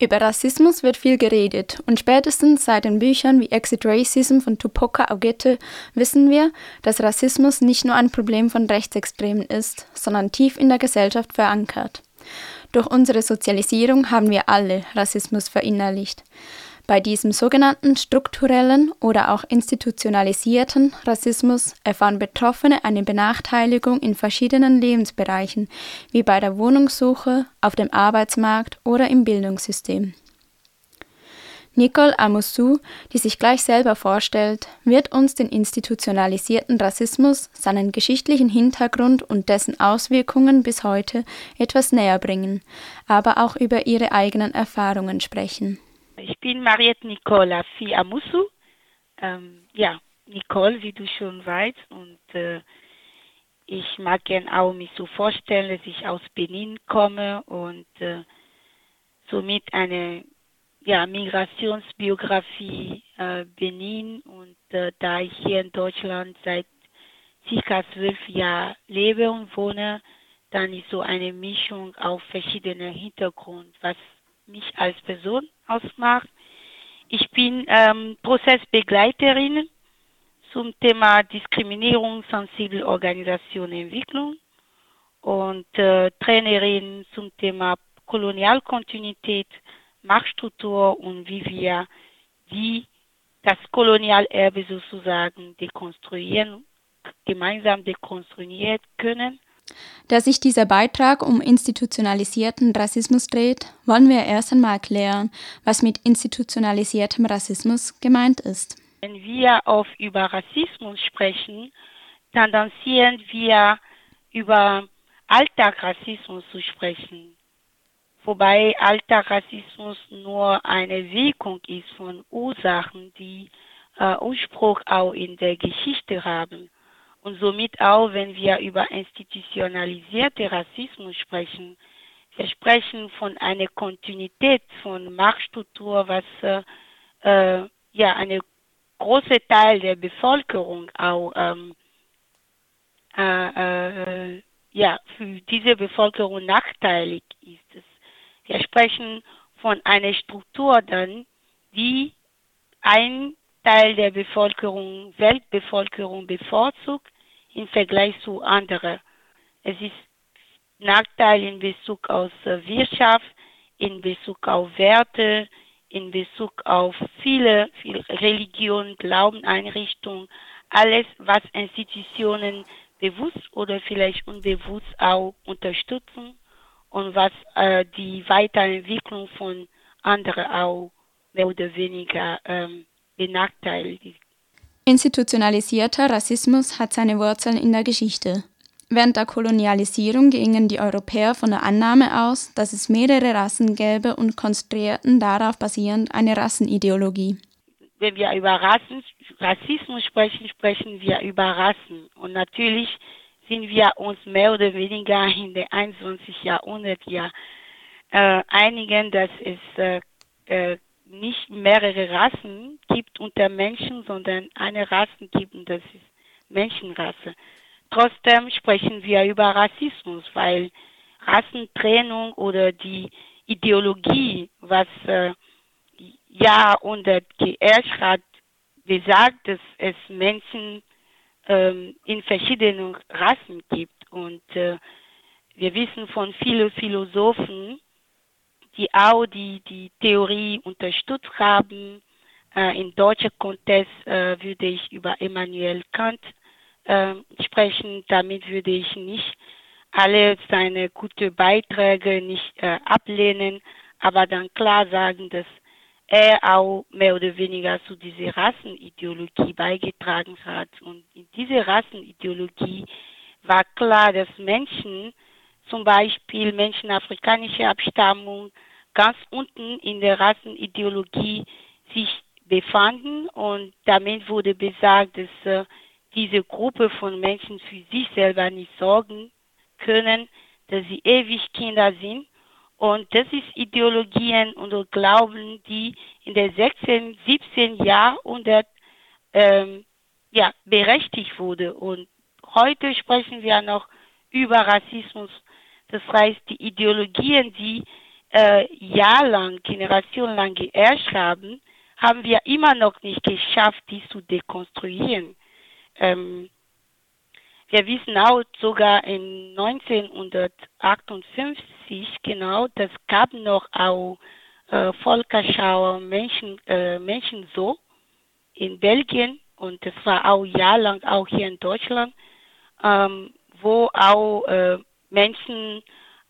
Über Rassismus wird viel geredet und spätestens seit den Büchern wie Exit Racism von Tupoka Ogette wissen wir, dass Rassismus nicht nur ein Problem von Rechtsextremen ist, sondern tief in der Gesellschaft verankert. Durch unsere Sozialisierung haben wir alle Rassismus verinnerlicht. Bei diesem sogenannten strukturellen oder auch institutionalisierten Rassismus erfahren Betroffene eine Benachteiligung in verschiedenen Lebensbereichen, wie bei der Wohnungssuche, auf dem Arbeitsmarkt oder im Bildungssystem. Nicole Amoussou, die sich gleich selber vorstellt, wird uns den institutionalisierten Rassismus, seinen geschichtlichen Hintergrund und dessen Auswirkungen bis heute etwas näher bringen, aber auch über ihre eigenen Erfahrungen sprechen. Ich bin Mariette Nicole Afi Amusu. Ähm, ja, Nicole, wie du schon weißt. Und äh, ich mag gerne auch mich so vorstellen, dass ich aus Benin komme und äh, somit eine ja, Migrationsbiografie äh, Benin. Und äh, da ich hier in Deutschland seit circa zwölf Jahren lebe und wohne, dann ist so eine Mischung auf verschiedene Hintergrund, was mich als Person ausmacht. Ich bin ähm, Prozessbegleiterin zum Thema Diskriminierung, sensible Organisation, Entwicklung und äh, Trainerin zum Thema Kolonialkontinuität, Machtstruktur und wie wir die das Kolonialerbe sozusagen dekonstruieren, gemeinsam dekonstruieren können da sich dieser Beitrag um institutionalisierten Rassismus dreht, wollen wir erst einmal erklären, was mit institutionalisiertem Rassismus gemeint ist. Wenn wir auf über Rassismus sprechen, tendenzieren wir über Alltagsrassismus zu sprechen. Wobei Alltagsrassismus nur eine Wirkung ist von Ursachen, die äh, Ursprung auch in der Geschichte haben. Und somit auch, wenn wir über institutionalisierte Rassismus sprechen, wir sprechen von einer Kontinuität von Machtstruktur, was äh, ja eine große Teil der Bevölkerung auch ähm, äh, äh, ja für diese Bevölkerung nachteilig ist. Wir sprechen von einer Struktur dann, die ein Teil der Bevölkerung, Weltbevölkerung bevorzugt im Vergleich zu anderen. Es ist Nachteil in Bezug auf Wirtschaft, in Bezug auf Werte, in Bezug auf viele, viele Religionen, Glaubeneinrichtungen, alles, was Institutionen bewusst oder vielleicht unbewusst auch unterstützen und was äh, die Weiterentwicklung von anderen auch mehr oder weniger ähm, benachteiligt. Institutionalisierter Rassismus hat seine Wurzeln in der Geschichte. Während der Kolonialisierung gingen die Europäer von der Annahme aus, dass es mehrere Rassen gäbe und konstruierten darauf basierend eine Rassenideologie. Wenn wir über Rassen, Rassismus sprechen, sprechen wir über Rassen. Und natürlich sind wir uns mehr oder weniger in der 21. Jahrhundert ja äh, einigen, dass es äh, äh, nicht mehrere Rassen gibt unter Menschen, sondern eine Rasse gibt und das ist Menschenrasse. Trotzdem sprechen wir über Rassismus, weil Rassentrennung oder die Ideologie, was äh, Jahrhundert geherrscht hat, besagt, dass es Menschen ähm, in verschiedenen Rassen gibt. Und äh, wir wissen von vielen Philosophen, die auch die, die Theorie unterstützt haben. Äh, Im deutschen Kontext äh, würde ich über Immanuel Kant äh, sprechen. Damit würde ich nicht alle seine guten Beiträge nicht äh, ablehnen, aber dann klar sagen, dass er auch mehr oder weniger zu dieser Rassenideologie beigetragen hat. Und in dieser Rassenideologie war klar, dass Menschen, zum Beispiel Menschen afrikanischer Abstammung, ganz unten in der Rassenideologie sich befanden und damit wurde besagt, dass äh, diese Gruppe von Menschen für sich selber nicht sorgen können, dass sie ewig Kinder sind. Und das ist Ideologien und Glauben, die in der 16., 17. Jahrhundert ähm, ja, berechtigt wurde. Und heute sprechen wir noch über Rassismus. Das heißt, die Ideologien, die äh, jahrelang, generationenlang geherrscht haben, haben wir immer noch nicht geschafft, dies zu dekonstruieren. Ähm, wir wissen auch sogar in 1958 genau, das gab noch auch äh, Volkerschauer Menschen, äh, Menschen so in Belgien und das war auch jahrelang auch hier in Deutschland, ähm, wo auch äh, Menschen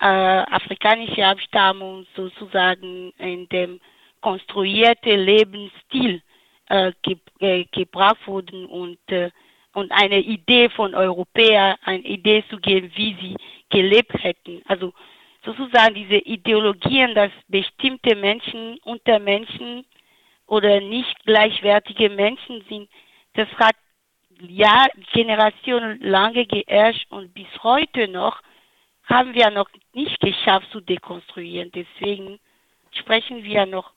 äh, afrikanische Abstammung sozusagen in dem konstruierten Lebensstil äh, ge äh, gebracht wurden und äh, und eine Idee von Europäern, eine Idee zu geben, wie sie gelebt hätten. Also sozusagen diese Ideologien, dass bestimmte Menschen unter Menschen oder nicht gleichwertige Menschen sind, das hat ja Generationen lange geherrscht und bis heute noch haben wir noch nicht geschafft zu dekonstruieren. Deswegen sprechen wir noch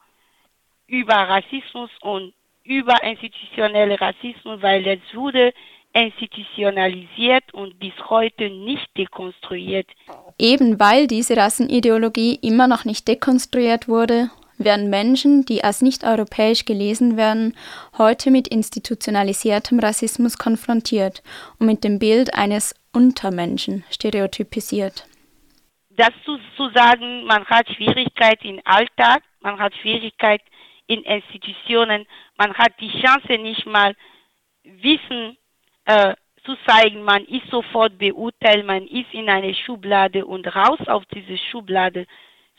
über Rassismus und über institutionelle Rassismus, weil es wurde institutionalisiert und bis heute nicht dekonstruiert. Eben weil diese Rassenideologie immer noch nicht dekonstruiert wurde, werden Menschen, die als nicht europäisch gelesen werden, heute mit institutionalisiertem Rassismus konfrontiert und mit dem Bild eines Untermenschen stereotypisiert. Das zu, zu sagen, man hat Schwierigkeit im Alltag, man hat Schwierigkeit in Institutionen, man hat die Chance nicht mal Wissen äh, zu zeigen, man ist sofort beurteilt, man ist in eine Schublade und raus auf diese Schublade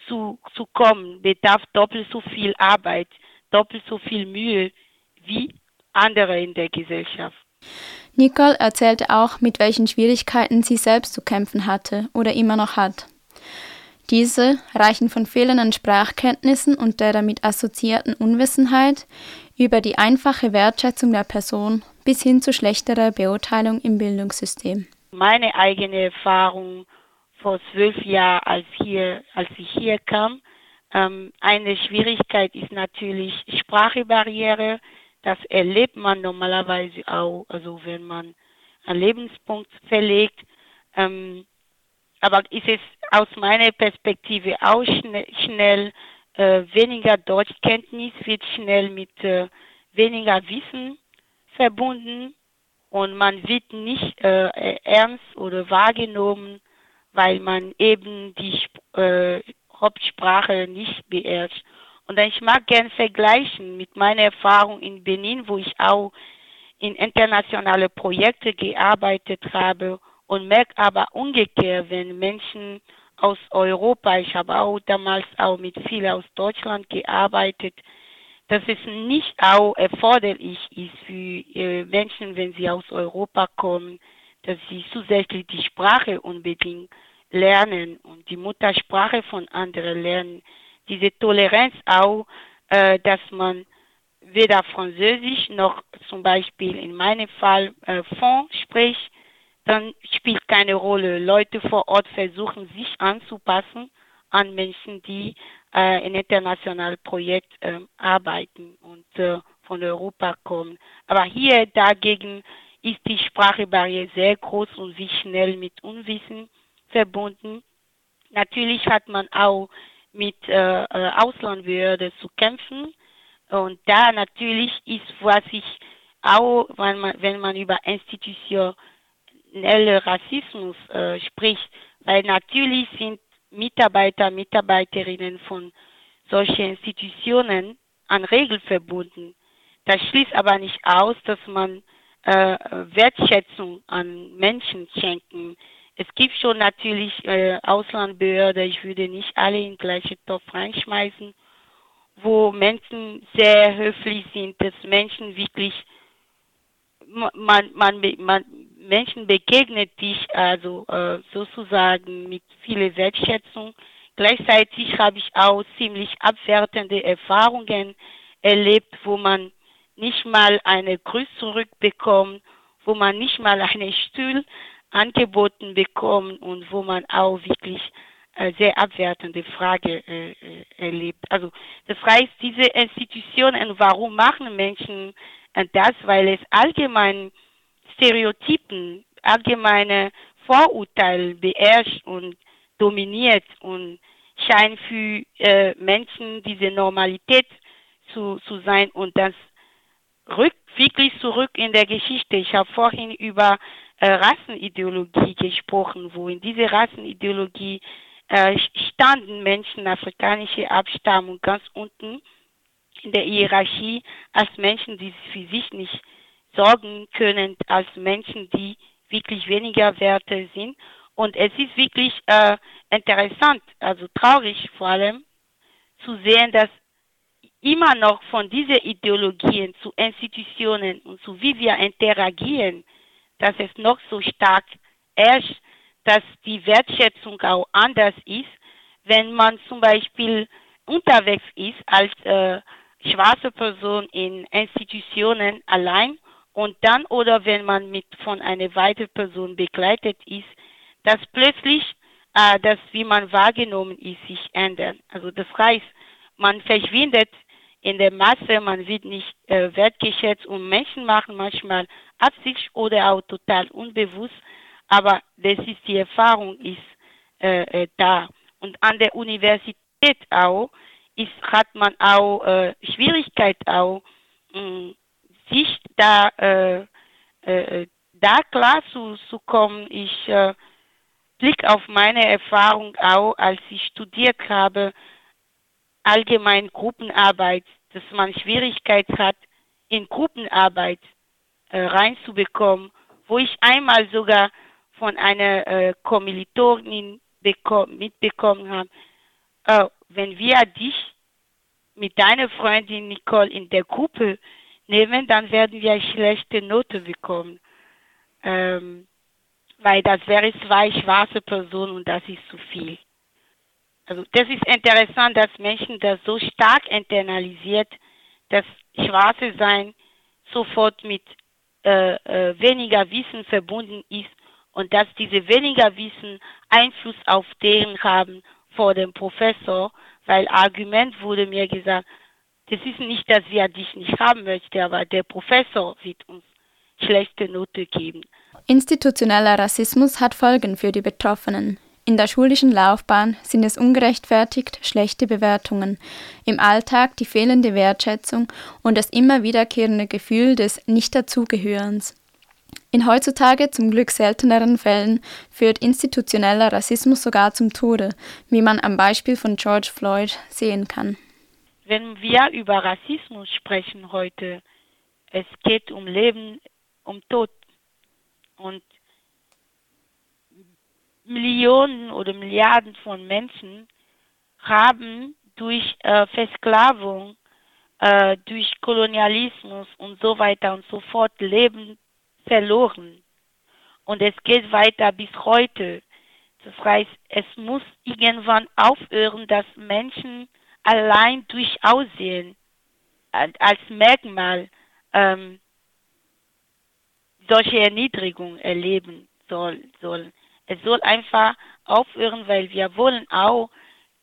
zu, zu kommen, bedarf doppelt so viel Arbeit, doppelt so viel Mühe wie andere in der Gesellschaft. Nicole erzählte auch, mit welchen Schwierigkeiten sie selbst zu kämpfen hatte oder immer noch hat. Diese reichen von fehlenden Sprachkenntnissen und der damit assoziierten Unwissenheit über die einfache Wertschätzung der Person bis hin zu schlechterer Beurteilung im Bildungssystem. Meine eigene Erfahrung vor zwölf Jahren, als, hier, als ich hier kam, ähm, eine Schwierigkeit ist natürlich Sprachbarriere. Das erlebt man normalerweise auch, also wenn man einen Lebenspunkt verlegt. Ähm, aber ist es aus meiner Perspektive auch schnell, schnell äh, weniger Deutschkenntnis wird schnell mit äh, weniger Wissen verbunden und man wird nicht äh, ernst oder wahrgenommen, weil man eben die äh, Hauptsprache nicht beherrscht. Und ich mag gern vergleichen mit meiner Erfahrung in Benin, wo ich auch in internationale Projekte gearbeitet habe und merke aber umgekehrt, wenn Menschen aus Europa, ich habe auch damals auch mit vielen aus Deutschland gearbeitet, dass es nicht auch erforderlich ist für äh, Menschen, wenn sie aus Europa kommen, dass sie zusätzlich die Sprache unbedingt lernen und die Muttersprache von anderen lernen. Diese Toleranz auch, äh, dass man weder Französisch noch zum Beispiel in meinem Fall äh, Fond spricht, dann spielt keine Rolle. Leute vor Ort versuchen sich anzupassen an Menschen, die äh, in internationalen Projekten äh, arbeiten und äh, von Europa kommen. Aber hier dagegen ist die Sprachbarriere sehr groß und wie schnell mit Unwissen verbunden. Natürlich hat man auch mit äh, äh Auslandbehörden zu kämpfen. Und da natürlich ist, was ich auch, wenn man, wenn man über institutionelle Rassismus äh, spricht, weil natürlich sind Mitarbeiter, Mitarbeiterinnen von solchen Institutionen an Regeln verbunden. Das schließt aber nicht aus, dass man äh, Wertschätzung an Menschen schenken. Es gibt schon natürlich äh, Auslandbehörden, ich würde nicht alle in den gleichen Topf reinschmeißen, wo Menschen sehr höflich sind, dass Menschen wirklich, man, man, man, Menschen begegnet dich also äh, sozusagen mit viel Wertschätzung. Gleichzeitig habe ich auch ziemlich abwertende Erfahrungen erlebt, wo man nicht mal eine Grüße zurückbekommt, wo man nicht mal einen Stuhl angeboten bekommt und wo man auch wirklich äh, sehr abwertende Frage äh, äh erlebt. Also das heißt, diese Institutionen, warum machen Menschen äh, das? Weil es allgemein Stereotypen, allgemeine Vorurteile beherrscht und dominiert und scheint für äh, Menschen diese Normalität zu, zu sein und das rückt wirklich zurück in der Geschichte. Ich habe vorhin über Rassenideologie gesprochen, wo in dieser Rassenideologie äh, standen Menschen afrikanischer Abstammung ganz unten in der Hierarchie als Menschen, die für sich nicht sorgen können, als Menschen, die wirklich weniger Werte sind. Und es ist wirklich äh, interessant, also traurig vor allem, zu sehen, dass immer noch von diesen Ideologien zu Institutionen und zu wie wir interagieren, dass es noch so stark herrscht, dass die Wertschätzung auch anders ist, wenn man zum Beispiel unterwegs ist als äh, schwarze Person in Institutionen allein und dann oder wenn man mit von einer weiteren Person begleitet ist, dass plötzlich äh, das, wie man wahrgenommen ist, sich ändert. Also das heißt, man verschwindet in der Masse, man wird nicht äh, wertgeschätzt und Menschen machen manchmal Absicht oder auch total unbewusst, aber das ist die Erfahrung ist äh, äh, da. Und an der Universität auch ist, hat man auch äh, Schwierigkeit auch, mh, mm, sich da, äh, äh, da klar zu, zu kommen. Ich äh, Blick auf meine Erfahrung auch, als ich studiert habe, allgemein Gruppenarbeit, dass man Schwierigkeit hat, in Gruppenarbeit äh, reinzubekommen, wo ich einmal sogar von einer äh, Kommilitonin mitbekommen habe, äh, wenn wir dich mit deiner Freundin Nicole in der Gruppe nehmen, dann werden wir schlechte Note bekommen. Ähm, weil das wäre zwei schwarze Personen und das ist zu viel. Also das ist interessant, dass Menschen das so stark internalisiert, dass Schwarze sein sofort mit äh, äh, weniger Wissen verbunden ist und dass diese weniger Wissen Einfluss auf deren haben vor dem Professor, weil Argument wurde mir gesagt, das ist nicht, dass wir dich nicht haben möchten, aber der Professor wird uns schlechte Note geben. Institutioneller Rassismus hat Folgen für die Betroffenen. In der schulischen Laufbahn sind es ungerechtfertigt schlechte Bewertungen, im Alltag die fehlende Wertschätzung und das immer wiederkehrende Gefühl des Nicht-Dazugehörens. In heutzutage zum Glück selteneren Fällen führt institutioneller Rassismus sogar zum Tode, wie man am Beispiel von George Floyd sehen kann. Wenn wir über Rassismus sprechen heute, es geht um Leben, um Tod. Und Millionen oder Milliarden von Menschen haben durch äh, Versklavung, äh, durch Kolonialismus und so weiter und so fort Leben verloren. Und es geht weiter bis heute. Das heißt, es muss irgendwann aufhören, dass Menschen allein durch Aussehen als Merkmal ähm, solche Erniedrigung erleben soll, sollen. Es soll einfach aufhören, weil wir wollen auch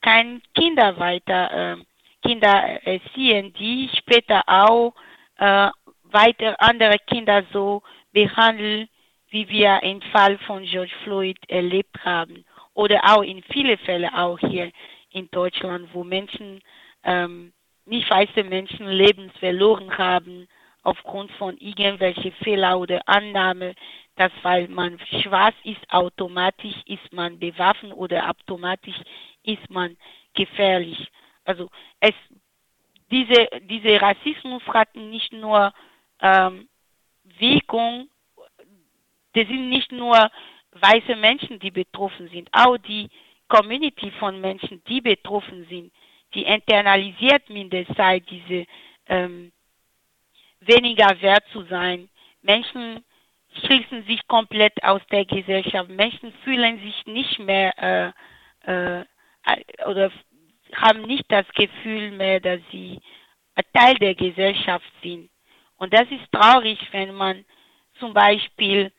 keine Kinder weiter, äh, Kinder erziehen, die später auch äh, weiter andere Kinder so behandeln, wie wir im Fall von George Floyd erlebt haben. Oder auch in vielen Fällen auch hier in Deutschland, wo Menschen, ähm, nicht weiße Menschen Lebens verloren haben aufgrund von irgendwelchen Fehler oder Annahme, dass weil man schwarz ist, automatisch ist man bewaffnet oder automatisch ist man gefährlich. Also es, diese, diese Rassismus hat nicht nur ähm, Wirkung, das sind nicht nur weiße Menschen, die betroffen sind, auch die Community von Menschen, die betroffen sind, die internalisiert Zeit diese ähm, weniger wert zu sein. Menschen schließen sich komplett aus der Gesellschaft. Menschen fühlen sich nicht mehr äh, äh, oder haben nicht das Gefühl mehr, dass sie Teil der Gesellschaft sind. Und das ist traurig, wenn man zum Beispiel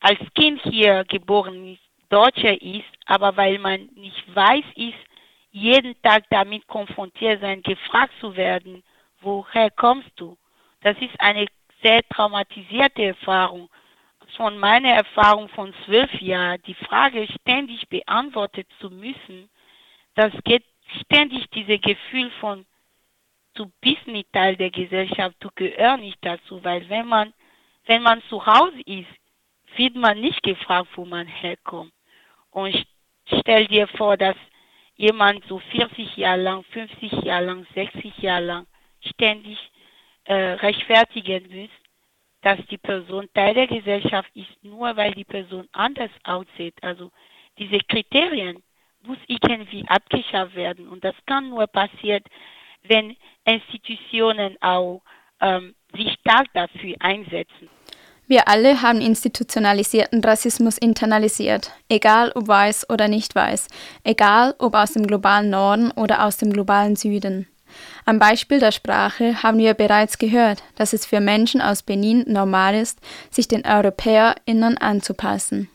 als Kind hier geboren ist, Deutscher ist, aber weil man nicht weiß ist, jeden Tag damit konfrontiert sein, gefragt zu werden, woher kommst du? Das ist eine sehr traumatisierte Erfahrung. Von meiner Erfahrung von zwölf Jahren, die Frage ständig beantwortet zu müssen, das geht ständig dieses Gefühl von, du bist nicht Teil der Gesellschaft, du gehörst nicht dazu, weil wenn man, wenn man zu Hause ist, wird man nicht gefragt, wo man herkommt. Und stell dir vor, dass jemand so 40 Jahre lang, 50 Jahre lang, 60 Jahre lang ständig äh, rechtfertigen muss, dass die Person Teil der Gesellschaft ist, nur weil die Person anders aussieht. Also diese Kriterien muss irgendwie abgeschafft werden. Und das kann nur passieren, wenn Institutionen auch ähm, sich stark dafür einsetzen. Wir alle haben institutionalisierten Rassismus internalisiert, egal ob weiß oder nicht weiß, egal ob aus dem globalen Norden oder aus dem globalen Süden. Am Beispiel der Sprache haben wir bereits gehört, dass es für Menschen aus Benin normal ist, sich den EuropäerInnen anzupassen.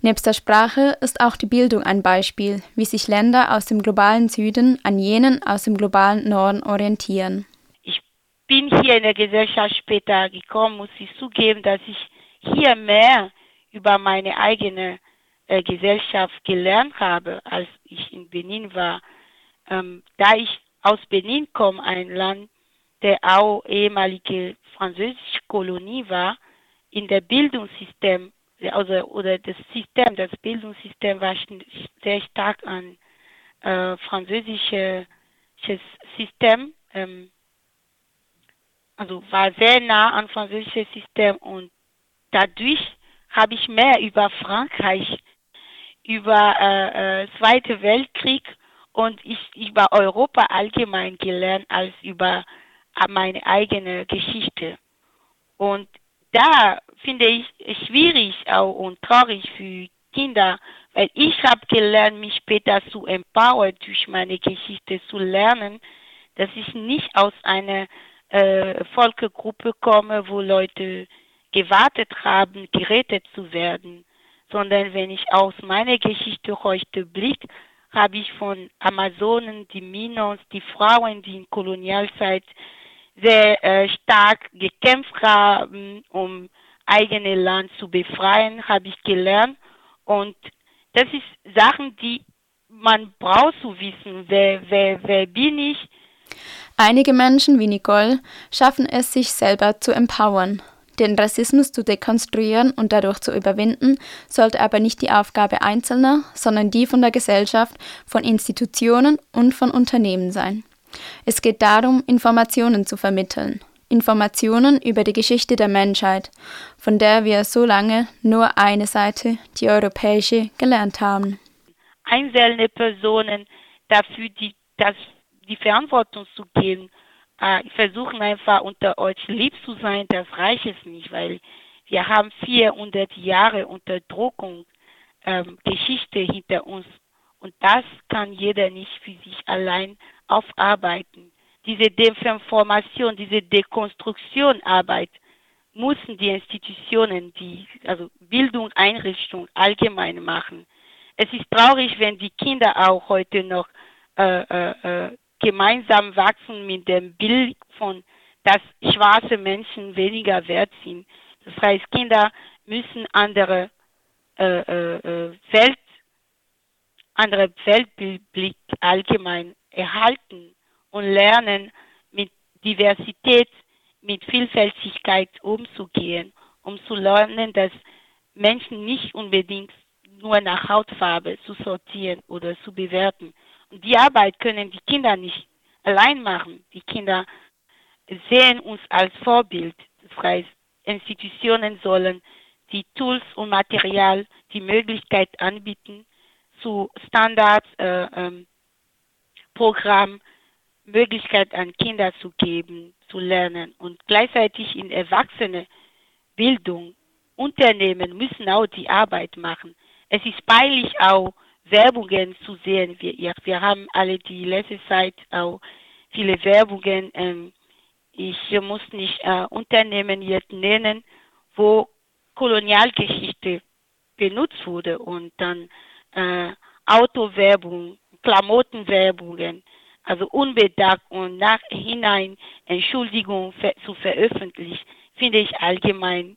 Nebst der Sprache ist auch die Bildung ein Beispiel, wie sich Länder aus dem globalen Süden an jenen aus dem globalen Norden orientieren bin hier in der Gesellschaft später gekommen, muss ich zugeben, dass ich hier mehr über meine eigene äh, Gesellschaft gelernt habe, als ich in Benin war. Ähm, da ich aus Benin komme, ein Land, der auch ehemalige französische Kolonie war, in der Bildungssystem, also, oder das System, das Bildungssystem war sehr stark an äh, französisches System ähm, also war sehr nah an französisches System und dadurch habe ich mehr über Frankreich, über äh, äh, Zweite Weltkrieg und ich über Europa allgemein gelernt als über äh, meine eigene Geschichte. Und da finde ich es schwierig auch und traurig für Kinder, weil ich habe gelernt, mich später zu empowern durch meine Geschichte zu lernen, dass ich nicht aus einer äh, Volksgruppe komme, wo Leute gewartet haben, gerettet zu werden, sondern wenn ich aus meiner Geschichte heute blicke, habe ich von Amazonen, die Minos, die Frauen, die in Kolonialzeit sehr äh, stark gekämpft haben, um eigene Land zu befreien, habe ich gelernt. Und das ist Sachen, die man braucht zu wissen, wer, wer, wer bin ich, Einige Menschen wie Nicole schaffen es, sich selber zu empowern. Den Rassismus zu dekonstruieren und dadurch zu überwinden, sollte aber nicht die Aufgabe Einzelner, sondern die von der Gesellschaft, von Institutionen und von Unternehmen sein. Es geht darum, Informationen zu vermitteln. Informationen über die Geschichte der Menschheit, von der wir so lange nur eine Seite, die europäische, gelernt haben. Einzelne Personen dafür, die das die Verantwortung zu geben. Äh, versuchen einfach unter euch lieb zu sein, das reicht es nicht, weil wir haben 400 Jahre Unterdrückung, ähm, Geschichte hinter uns und das kann jeder nicht für sich allein aufarbeiten. Diese Deformation, diese Dekonstruktionarbeit müssen die Institutionen, die also Bildung, Einrichtung allgemein machen. Es ist traurig, wenn die Kinder auch heute noch äh, äh, äh gemeinsam wachsen mit dem Bild von, dass schwarze Menschen weniger wert sind. Das heißt, Kinder müssen andere äh, äh, Welt, andere Weltblick allgemein erhalten und lernen, mit Diversität, mit Vielfältigkeit umzugehen, um zu lernen, dass Menschen nicht unbedingt nur nach Hautfarbe zu sortieren oder zu bewerten, die Arbeit können die Kinder nicht allein machen. Die Kinder sehen uns als Vorbild. Das heißt, Institutionen sollen die Tools und Material, die Möglichkeit anbieten, zu Standards, äh, ähm, Programm, Möglichkeit an Kinder zu geben, zu lernen und gleichzeitig in Erwachsene Bildung. Unternehmen müssen auch die Arbeit machen. Es ist peinlich auch, Werbungen zu sehen. Wir, wir haben alle die letzte Zeit auch viele Werbungen. Ähm, ich muss nicht äh, Unternehmen jetzt nennen, wo Kolonialgeschichte benutzt wurde und dann äh, Autowerbung, Klamottenwerbungen, also unbedacht und nachhinein Entschuldigung ver zu veröffentlichen, finde ich allgemein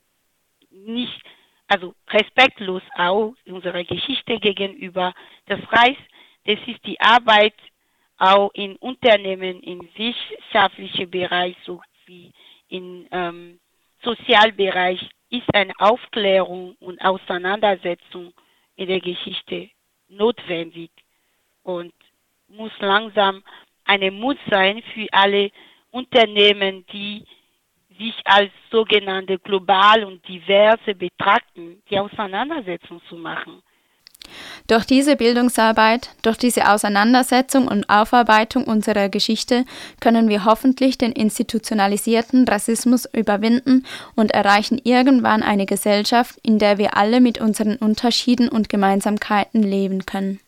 nicht also respektlos auch unserer Geschichte gegenüber. Das heißt, das ist die Arbeit auch in Unternehmen, im wissenschaftlichen Bereich sowie im ähm, Sozialbereich ist eine Aufklärung und Auseinandersetzung in der Geschichte notwendig und muss langsam eine Mut sein für alle Unternehmen, die sich als sogenannte global und diverse betrachten, die Auseinandersetzung zu machen. Durch diese Bildungsarbeit, durch diese Auseinandersetzung und Aufarbeitung unserer Geschichte können wir hoffentlich den institutionalisierten Rassismus überwinden und erreichen irgendwann eine Gesellschaft, in der wir alle mit unseren Unterschieden und Gemeinsamkeiten leben können.